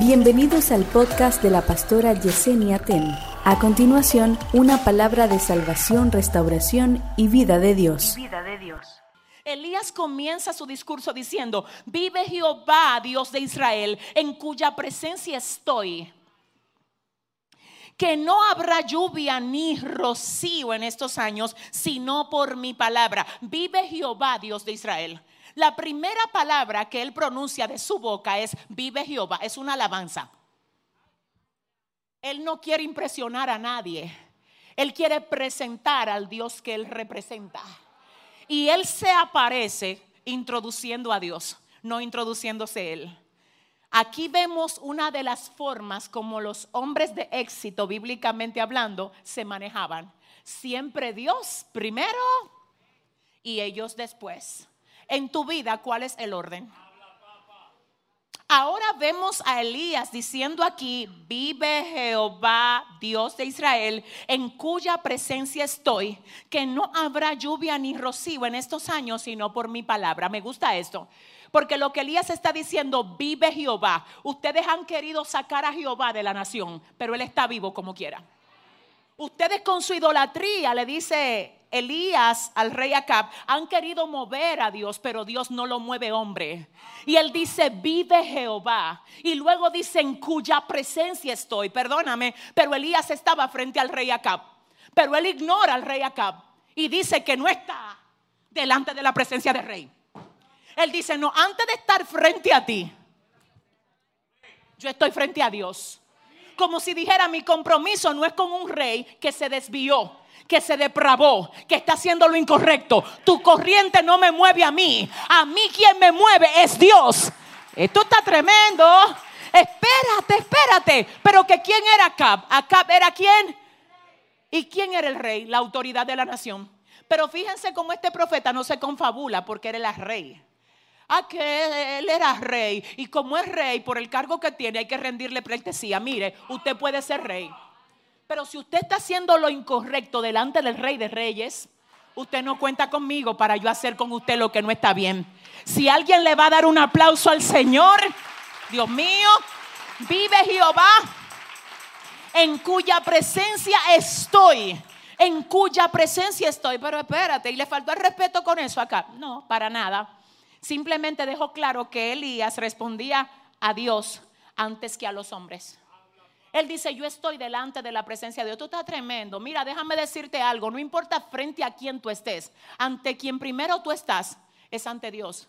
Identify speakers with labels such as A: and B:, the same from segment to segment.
A: Bienvenidos al podcast de la pastora Yesenia Ten. A continuación, una palabra de salvación, restauración y vida de Dios.
B: vida de Dios. Elías comienza su discurso diciendo, vive Jehová, Dios de Israel, en cuya presencia estoy. Que no habrá lluvia ni rocío en estos años, sino por mi palabra. Vive Jehová, Dios de Israel. La primera palabra que él pronuncia de su boca es vive Jehová, es una alabanza. Él no quiere impresionar a nadie. Él quiere presentar al Dios que él representa. Y él se aparece introduciendo a Dios, no introduciéndose él. Aquí vemos una de las formas como los hombres de éxito, bíblicamente hablando, se manejaban. Siempre Dios primero y ellos después en tu vida, ¿cuál es el orden? Ahora vemos a Elías diciendo aquí, vive Jehová, Dios de Israel, en cuya presencia estoy, que no habrá lluvia ni rocío en estos años, sino por mi palabra. Me gusta esto. Porque lo que Elías está diciendo, vive Jehová. Ustedes han querido sacar a Jehová de la nación, pero él está vivo como quiera. Ustedes con su idolatría le dice Elías al rey Acab han querido mover a Dios, pero Dios no lo mueve hombre. Y él dice, vive Jehová. Y luego dice, en cuya presencia estoy. Perdóname, pero Elías estaba frente al rey Acab. Pero él ignora al rey Acab y dice que no está delante de la presencia del rey. Él dice, no, antes de estar frente a ti, yo estoy frente a Dios. Como si dijera, mi compromiso no es con un rey que se desvió que se depravó, que está haciendo lo incorrecto. Tu corriente no me mueve a mí. A mí quien me mueve es Dios. Esto está tremendo. Espérate, espérate. Pero que quién era Acab? Acab era quién? ¿Y quién era el rey? La autoridad de la nación. Pero fíjense cómo este profeta no se confabula porque era rey. Ah, que él era rey. Y como es rey, por el cargo que tiene, hay que rendirle pleitesía. Mire, usted puede ser rey. Pero si usted está haciendo lo incorrecto delante del rey de reyes, usted no cuenta conmigo para yo hacer con usted lo que no está bien. Si alguien le va a dar un aplauso al Señor, Dios mío, vive Jehová, en cuya presencia estoy. En cuya presencia estoy. Pero espérate, y le faltó el respeto con eso acá. No, para nada. Simplemente dejó claro que Elías respondía a Dios antes que a los hombres. Él dice, yo estoy delante de la presencia de Dios. Tú estás tremendo. Mira, déjame decirte algo. No importa frente a quién tú estés. Ante quien primero tú estás es ante Dios.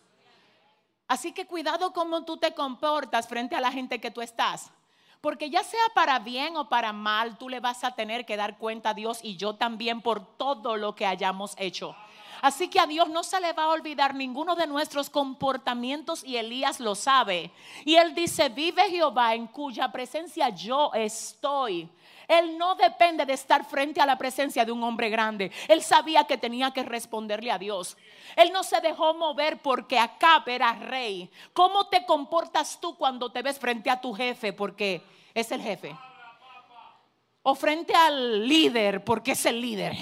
B: Así que cuidado cómo tú te comportas frente a la gente que tú estás. Porque ya sea para bien o para mal, tú le vas a tener que dar cuenta a Dios y yo también por todo lo que hayamos hecho. Así que a Dios no se le va a olvidar ninguno de nuestros comportamientos y Elías lo sabe. Y él dice, vive Jehová en cuya presencia yo estoy. Él no depende de estar frente a la presencia de un hombre grande. Él sabía que tenía que responderle a Dios. Él no se dejó mover porque Acab era rey. ¿Cómo te comportas tú cuando te ves frente a tu jefe? Porque es el jefe. O frente al líder porque es el líder.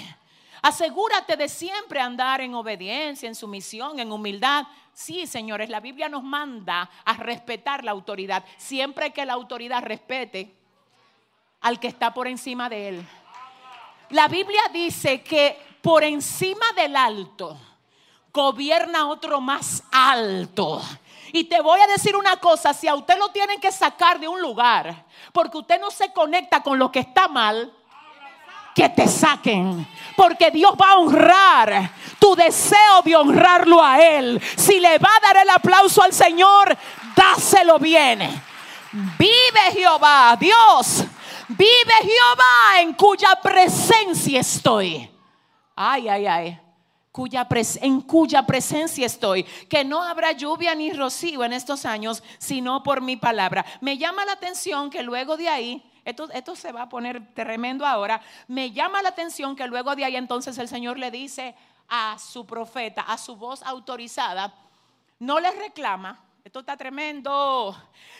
B: Asegúrate de siempre andar en obediencia, en sumisión, en humildad. Sí, señores, la Biblia nos manda a respetar la autoridad, siempre que la autoridad respete al que está por encima de él. La Biblia dice que por encima del alto gobierna otro más alto. Y te voy a decir una cosa, si a usted lo tienen que sacar de un lugar, porque usted no se conecta con lo que está mal, que te saquen. Porque Dios va a honrar tu deseo de honrarlo a Él. Si le va a dar el aplauso al Señor, dáselo bien. Vive Jehová, Dios. Vive Jehová en cuya presencia estoy. Ay, ay, ay. En cuya presencia estoy, que no habrá lluvia ni rocío en estos años, sino por mi palabra. Me llama la atención que luego de ahí esto, se va a poner tremendo ahora. Me llama la atención que luego de ahí entonces el Señor le dice a su profeta, a su voz autorizada, no le reclama, esto está tremendo,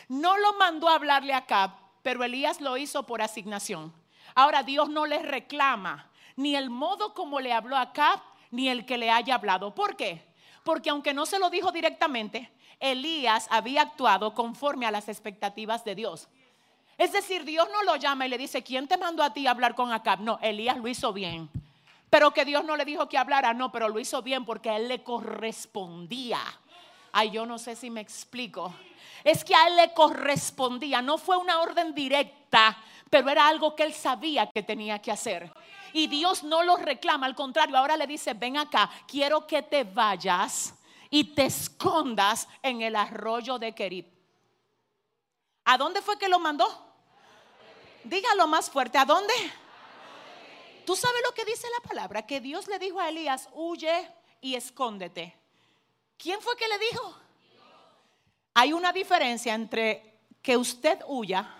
B: no lo mandó a hablarle acá, pero Elías lo hizo por asignación. Ahora Dios no le reclama ni el modo como le habló acá, ni el que le haya hablado. ¿Por qué? Porque aunque no se lo dijo directamente, Elías había actuado conforme a las expectativas de Dios. Es decir, Dios no lo llama y le dice, ¿quién te mandó a ti a hablar con Acab? No, Elías lo hizo bien. Pero que Dios no le dijo que hablara, no, pero lo hizo bien porque a él le correspondía. Ay, yo no sé si me explico. Es que a él le correspondía, no fue una orden directa, pero era algo que él sabía que tenía que hacer. Y Dios no lo reclama, al contrario, ahora le dice, ven acá, quiero que te vayas y te escondas en el arroyo de Kerit. ¿A dónde fue que lo mandó? Dígalo más fuerte, ¿a dónde? Tú sabes lo que dice la palabra, que Dios le dijo a Elías, huye y escóndete. ¿Quién fue que le dijo? Hay una diferencia entre que usted huya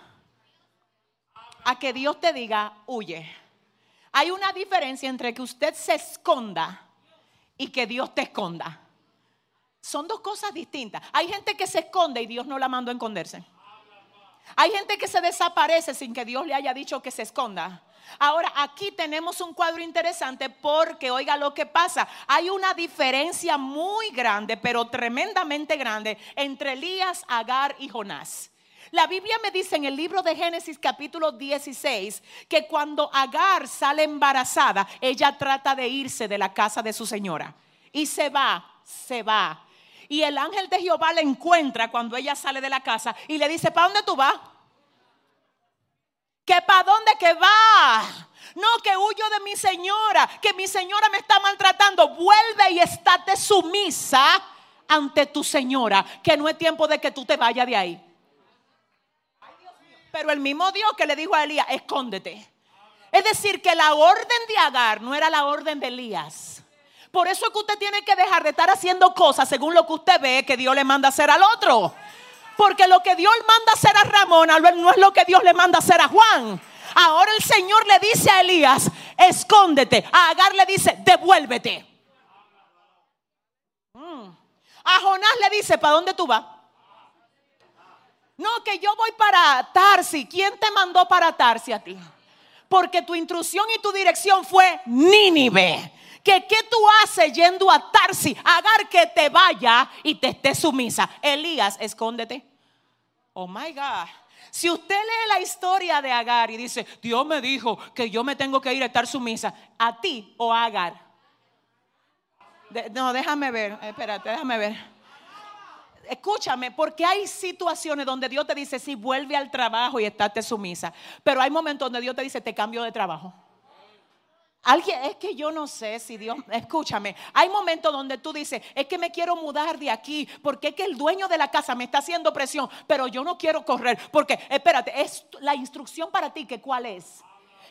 B: a que Dios te diga, huye. Hay una diferencia entre que usted se esconda y que Dios te esconda. Son dos cosas distintas. Hay gente que se esconde y Dios no la mandó a esconderse. Hay gente que se desaparece sin que Dios le haya dicho que se esconda. Ahora, aquí tenemos un cuadro interesante porque, oiga lo que pasa, hay una diferencia muy grande, pero tremendamente grande, entre Elías, Agar y Jonás. La Biblia me dice en el libro de Génesis capítulo 16 que cuando Agar sale embarazada, ella trata de irse de la casa de su señora. Y se va, se va. Y el ángel de Jehová la encuentra cuando ella sale de la casa y le dice, ¿para dónde tú vas? ¿Que para dónde que va? No, que huyo de mi señora, que mi señora me está maltratando. Vuelve y estate sumisa ante tu señora, que no es tiempo de que tú te vayas de ahí. Pero el mismo Dios que le dijo a Elías, escóndete. Es decir, que la orden de Agar no era la orden de Elías. Por eso es que usted tiene que dejar de estar haciendo cosas según lo que usted ve que Dios le manda hacer al otro. Porque lo que Dios manda hacer a Ramón no es lo que Dios le manda hacer a Juan. Ahora el Señor le dice a Elías, escóndete. A Agar le dice, devuélvete. Mm. A Jonás le dice, ¿para dónde tú vas? No, que yo voy para Tarsi. ¿Quién te mandó para Tarsi a ti? Porque tu instrucción y tu dirección fue Nínive. Que qué tú haces yendo a Tarsi? Agar que te vaya y te esté sumisa. Elías, escóndete. Oh my God. Si usted lee la historia de Agar y dice, Dios me dijo que yo me tengo que ir a estar sumisa, a ti o a Agar. no, déjame ver, espérate, déjame ver escúchame, porque hay situaciones donde Dios te dice, sí, vuelve al trabajo y estate sumisa. Pero hay momentos donde Dios te dice, te cambio de trabajo. Alguien, es que yo no sé si Dios, escúchame, hay momentos donde tú dices, es que me quiero mudar de aquí, porque es que el dueño de la casa me está haciendo presión, pero yo no quiero correr, porque, espérate, es la instrucción para ti, que cuál es.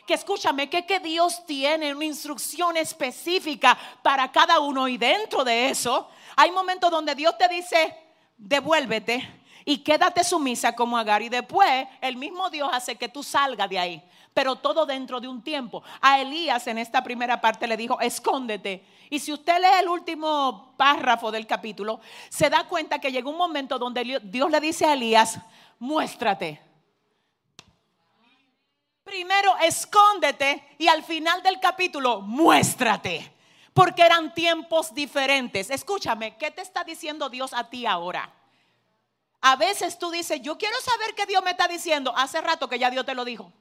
B: Que escúchame, que, que Dios tiene una instrucción específica para cada uno y dentro de eso, hay momentos donde Dios te dice, devuélvete y quédate sumisa como Agar. Y después el mismo Dios hace que tú salgas de ahí. Pero todo dentro de un tiempo. A Elías en esta primera parte le dijo, escóndete. Y si usted lee el último párrafo del capítulo, se da cuenta que llegó un momento donde Dios le dice a Elías, muéstrate. Primero escóndete y al final del capítulo, muéstrate porque eran tiempos diferentes. Escúchame, ¿qué te está diciendo Dios a ti ahora? A veces tú dices, yo quiero saber qué Dios me está diciendo. Hace rato que ya Dios te lo dijo.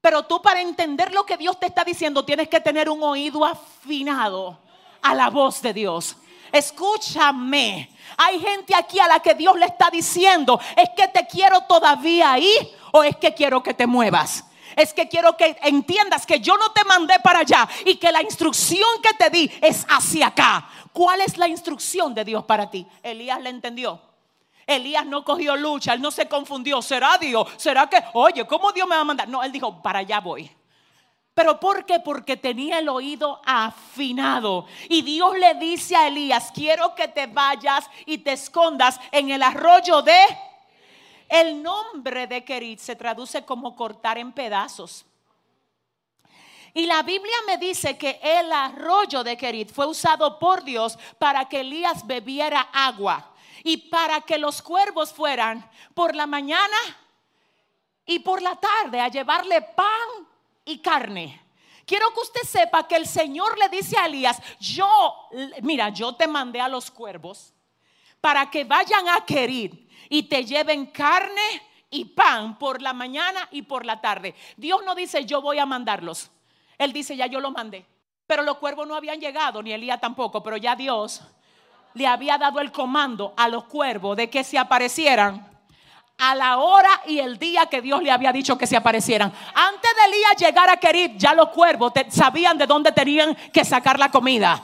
B: Pero tú para entender lo que Dios te está diciendo tienes que tener un oído afinado a la voz de Dios. Escúchame, hay gente aquí a la que Dios le está diciendo, es que te quiero todavía ahí o es que quiero que te muevas es que quiero que entiendas que yo no te mandé para allá y que la instrucción que te di es hacia acá. ¿Cuál es la instrucción de Dios para ti? Elías le entendió. Elías no cogió lucha, él no se confundió. ¿Será Dios? ¿Será que, oye, cómo Dios me va a mandar? No, él dijo, para allá voy. ¿Pero por qué? Porque tenía el oído afinado. Y Dios le dice a Elías, quiero que te vayas y te escondas en el arroyo de el nombre de Kerit se traduce como cortar en pedazos. Y la Biblia me dice que el arroyo de Kerit fue usado por Dios para que Elías bebiera agua y para que los cuervos fueran por la mañana y por la tarde a llevarle pan y carne. Quiero que usted sepa que el Señor le dice a Elías, yo, mira, yo te mandé a los cuervos para que vayan a querer y te lleven carne y pan por la mañana y por la tarde. Dios no dice yo voy a mandarlos. Él dice ya yo lo mandé. Pero los cuervos no habían llegado, ni Elías tampoco, pero ya Dios le había dado el comando a los cuervos de que se aparecieran a la hora y el día que Dios le había dicho que se aparecieran. Antes de Elías llegar a Querid, ya los cuervos sabían de dónde tenían que sacar la comida.